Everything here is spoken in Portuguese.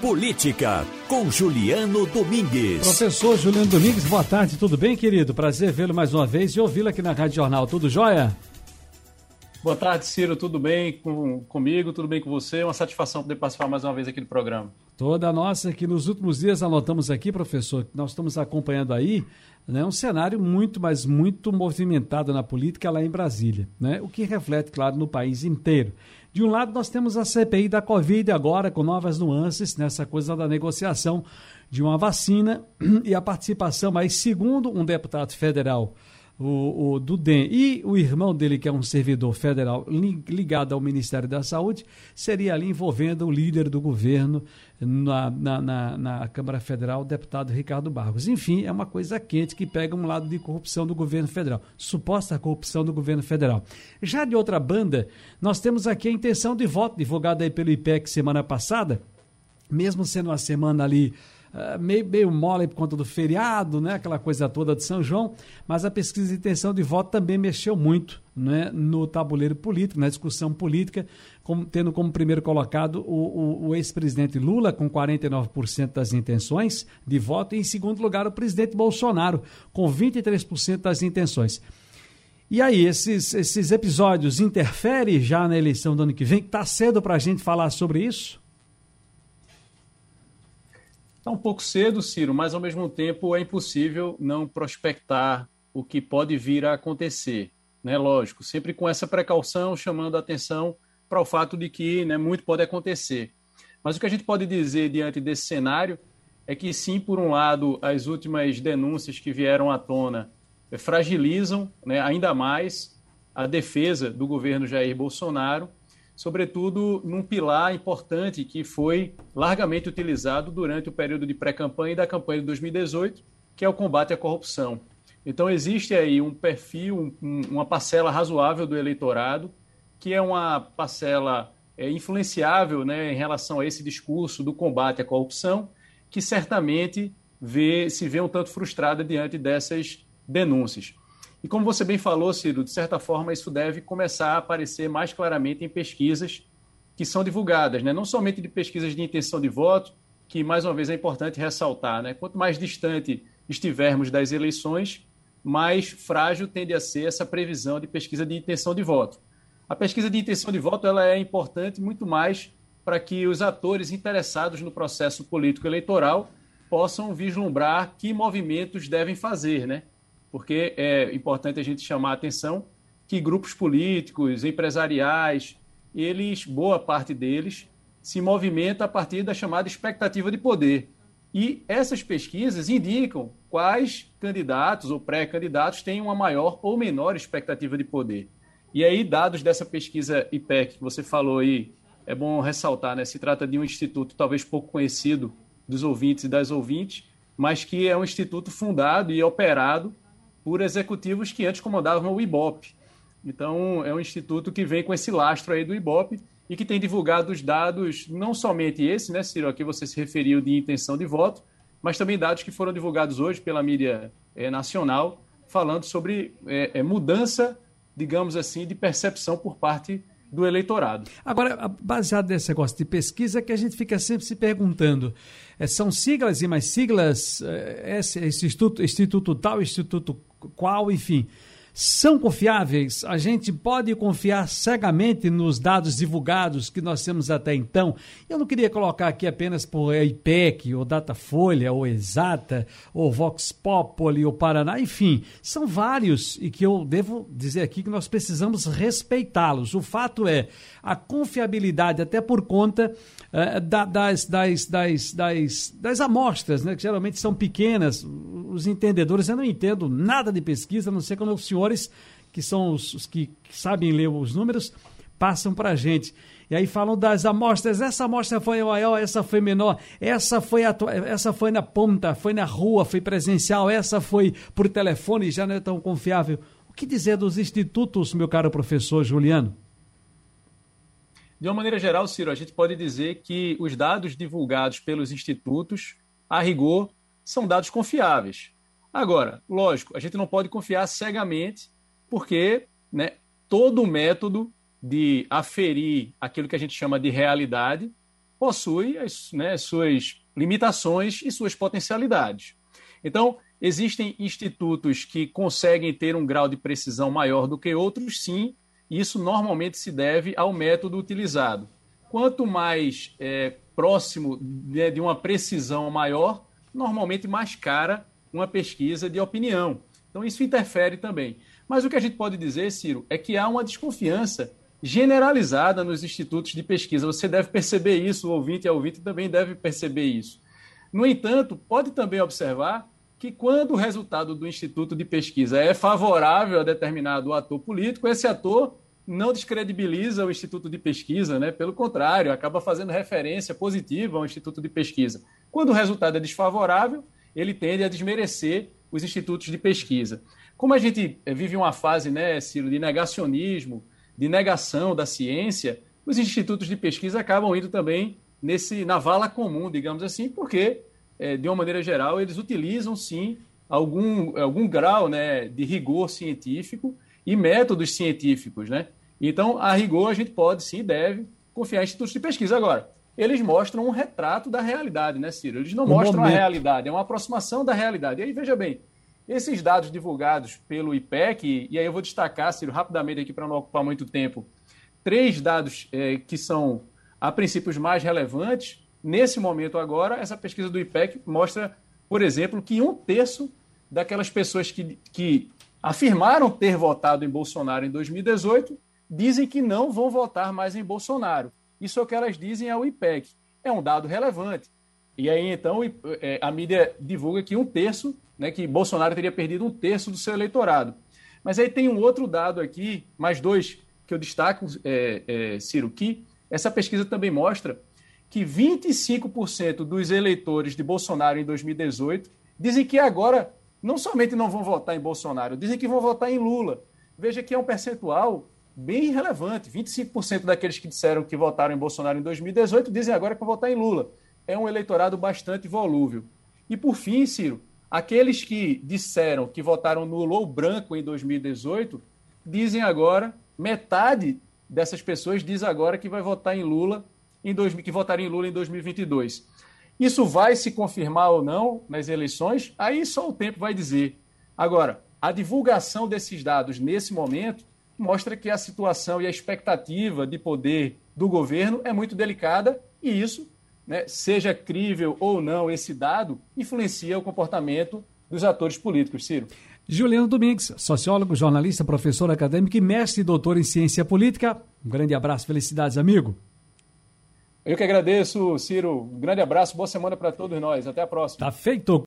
Política, com Juliano Domingues. Professor Juliano Domingues, boa tarde, tudo bem, querido? Prazer vê-lo mais uma vez e ouvi-lo aqui na Rádio Jornal. Tudo jóia? Boa tarde, Ciro. Tudo bem com, comigo? Tudo bem com você? Uma satisfação poder participar mais uma vez aqui do programa. Toda nossa, que nos últimos dias anotamos aqui, professor, que nós estamos acompanhando aí né, um cenário muito, mas muito movimentado na política lá em Brasília, né, o que reflete, claro, no país inteiro. De um lado, nós temos a CPI da Covid agora, com novas nuances nessa coisa da negociação de uma vacina e a participação, mas segundo um deputado federal o, o do e o irmão dele, que é um servidor federal ligado ao Ministério da Saúde, seria ali envolvendo o líder do governo na, na, na, na, Câmara Federal, o deputado Ricardo Barros. Enfim, é uma coisa quente que pega um lado de corrupção do governo federal, suposta corrupção do governo federal. Já de outra banda, nós temos aqui a intenção de voto divulgada aí pelo IPEC semana passada, mesmo sendo uma semana ali uh, meio, meio mole por conta do feriado, né? aquela coisa toda de São João, mas a pesquisa de intenção de voto também mexeu muito né? no tabuleiro político, na discussão política, como, tendo como primeiro colocado o, o, o ex-presidente Lula, com 49% das intenções de voto, e em segundo lugar o presidente Bolsonaro, com 23% das intenções. E aí, esses, esses episódios interferem já na eleição do ano que vem? Está cedo para a gente falar sobre isso? Está um pouco cedo, Ciro, mas ao mesmo tempo é impossível não prospectar o que pode vir a acontecer. Né? Lógico, sempre com essa precaução, chamando a atenção para o fato de que né, muito pode acontecer. Mas o que a gente pode dizer diante desse cenário é que, sim, por um lado, as últimas denúncias que vieram à tona fragilizam né, ainda mais a defesa do governo Jair Bolsonaro sobretudo num pilar importante que foi largamente utilizado durante o período de pré-campanha e da campanha de 2018, que é o combate à corrupção. Então, existe aí um perfil, um, uma parcela razoável do eleitorado, que é uma parcela é, influenciável né, em relação a esse discurso do combate à corrupção, que certamente vê, se vê um tanto frustrada diante dessas denúncias. E como você bem falou, Ciro, de certa forma isso deve começar a aparecer mais claramente em pesquisas que são divulgadas, né? não somente de pesquisas de intenção de voto, que mais uma vez é importante ressaltar, né? quanto mais distante estivermos das eleições, mais frágil tende a ser essa previsão de pesquisa de intenção de voto. A pesquisa de intenção de voto ela é importante muito mais para que os atores interessados no processo político eleitoral possam vislumbrar que movimentos devem fazer, né? Porque é importante a gente chamar a atenção que grupos políticos, empresariais, eles, boa parte deles, se movimenta a partir da chamada expectativa de poder. E essas pesquisas indicam quais candidatos ou pré-candidatos têm uma maior ou menor expectativa de poder. E aí, dados dessa pesquisa IPEC que você falou aí, é bom ressaltar, né? Se trata de um instituto talvez pouco conhecido dos ouvintes e das ouvintes, mas que é um instituto fundado e operado por executivos que antes comandavam o IBOP. Então, é um instituto que vem com esse lastro aí do IBOP e que tem divulgado os dados, não somente esse, né, Ciro, aqui você se referiu de intenção de voto, mas também dados que foram divulgados hoje pela mídia é, nacional, falando sobre é, mudança, digamos assim, de percepção por parte do eleitorado. Agora, baseado nesse negócio de pesquisa, que a gente fica sempre se perguntando, são siglas e mais siglas, esse instituto, instituto tal, instituto qual, enfim são confiáveis? A gente pode confiar cegamente nos dados divulgados que nós temos até então? Eu não queria colocar aqui apenas por IPEC, ou Datafolha, ou Exata, ou Vox Populi, ou Paraná, enfim, são vários e que eu devo dizer aqui que nós precisamos respeitá-los. O fato é, a confiabilidade, até por conta uh, da, das, das, das, das, das amostras, né, que geralmente são pequenas, os entendedores, eu não entendo nada de pesquisa, a não ser quando o senhor senhores, que são os, os que sabem ler os números, passam para a gente. E aí falam das amostras, essa amostra foi maior, essa foi menor, essa foi, essa foi na ponta, foi na rua, foi presencial, essa foi por telefone, já não é tão confiável. O que dizer dos institutos, meu caro professor Juliano? De uma maneira geral, Ciro, a gente pode dizer que os dados divulgados pelos institutos, a rigor, são dados confiáveis. Agora, lógico, a gente não pode confiar cegamente, porque né, todo método de aferir aquilo que a gente chama de realidade possui as né, suas limitações e suas potencialidades. Então, existem institutos que conseguem ter um grau de precisão maior do que outros, sim, e isso normalmente se deve ao método utilizado. Quanto mais é, próximo de, de uma precisão maior, normalmente mais cara uma pesquisa de opinião. Então, isso interfere também. Mas o que a gente pode dizer, Ciro, é que há uma desconfiança generalizada nos institutos de pesquisa. Você deve perceber isso, o ouvinte e a ouvinte também deve perceber isso. No entanto, pode também observar que quando o resultado do instituto de pesquisa é favorável a determinado ator político, esse ator não descredibiliza o instituto de pesquisa, né? pelo contrário, acaba fazendo referência positiva ao instituto de pesquisa. Quando o resultado é desfavorável, ele tende a desmerecer os institutos de pesquisa. Como a gente vive uma fase, né, Ciro, de negacionismo, de negação da ciência, os institutos de pesquisa acabam indo também nesse na vala comum, digamos assim, porque é, de uma maneira geral eles utilizam sim algum algum grau, né, de rigor científico e métodos científicos, né? Então, a rigor a gente pode sim, deve confiar em institutos de pesquisa agora. Eles mostram um retrato da realidade, né, Ciro? Eles não um mostram momento. a realidade, é uma aproximação da realidade. E aí, veja bem, esses dados divulgados pelo IPEC, e aí eu vou destacar, Ciro, rapidamente aqui para não ocupar muito tempo, três dados é, que são, a princípio, os mais relevantes. Nesse momento agora, essa pesquisa do IPEC mostra, por exemplo, que um terço daquelas pessoas que, que afirmaram ter votado em Bolsonaro em 2018 dizem que não vão votar mais em Bolsonaro. Isso é o que elas dizem ao IPEC. É um dado relevante. E aí, então, é, a mídia divulga que um terço né, que Bolsonaro teria perdido um terço do seu eleitorado. Mas aí tem um outro dado aqui, mais dois, que eu destaco, é, é, Ciro, que essa pesquisa também mostra que 25% dos eleitores de Bolsonaro em 2018 dizem que agora não somente não vão votar em Bolsonaro, dizem que vão votar em Lula. Veja que é um percentual bem relevante. 25% daqueles que disseram que votaram em Bolsonaro em 2018 dizem agora que vão votar em Lula. É um eleitorado bastante volúvel. E por fim, Ciro, Aqueles que disseram que votaram nulo ou branco em 2018 dizem agora, metade dessas pessoas diz agora que vai votar em Lula em dois, que votaria em Lula em 2022. Isso vai se confirmar ou não nas eleições? Aí só o tempo vai dizer. Agora, a divulgação desses dados nesse momento mostra que a situação e a expectativa de poder do governo é muito delicada e isso né, seja crível ou não esse dado, influencia o comportamento dos atores políticos, Ciro. Juliano Domingues, sociólogo, jornalista, professor acadêmico e mestre e doutor em ciência política. Um grande abraço, felicidades, amigo. Eu que agradeço, Ciro. Um grande abraço, boa semana para todos nós. Até a próxima. Tá feito.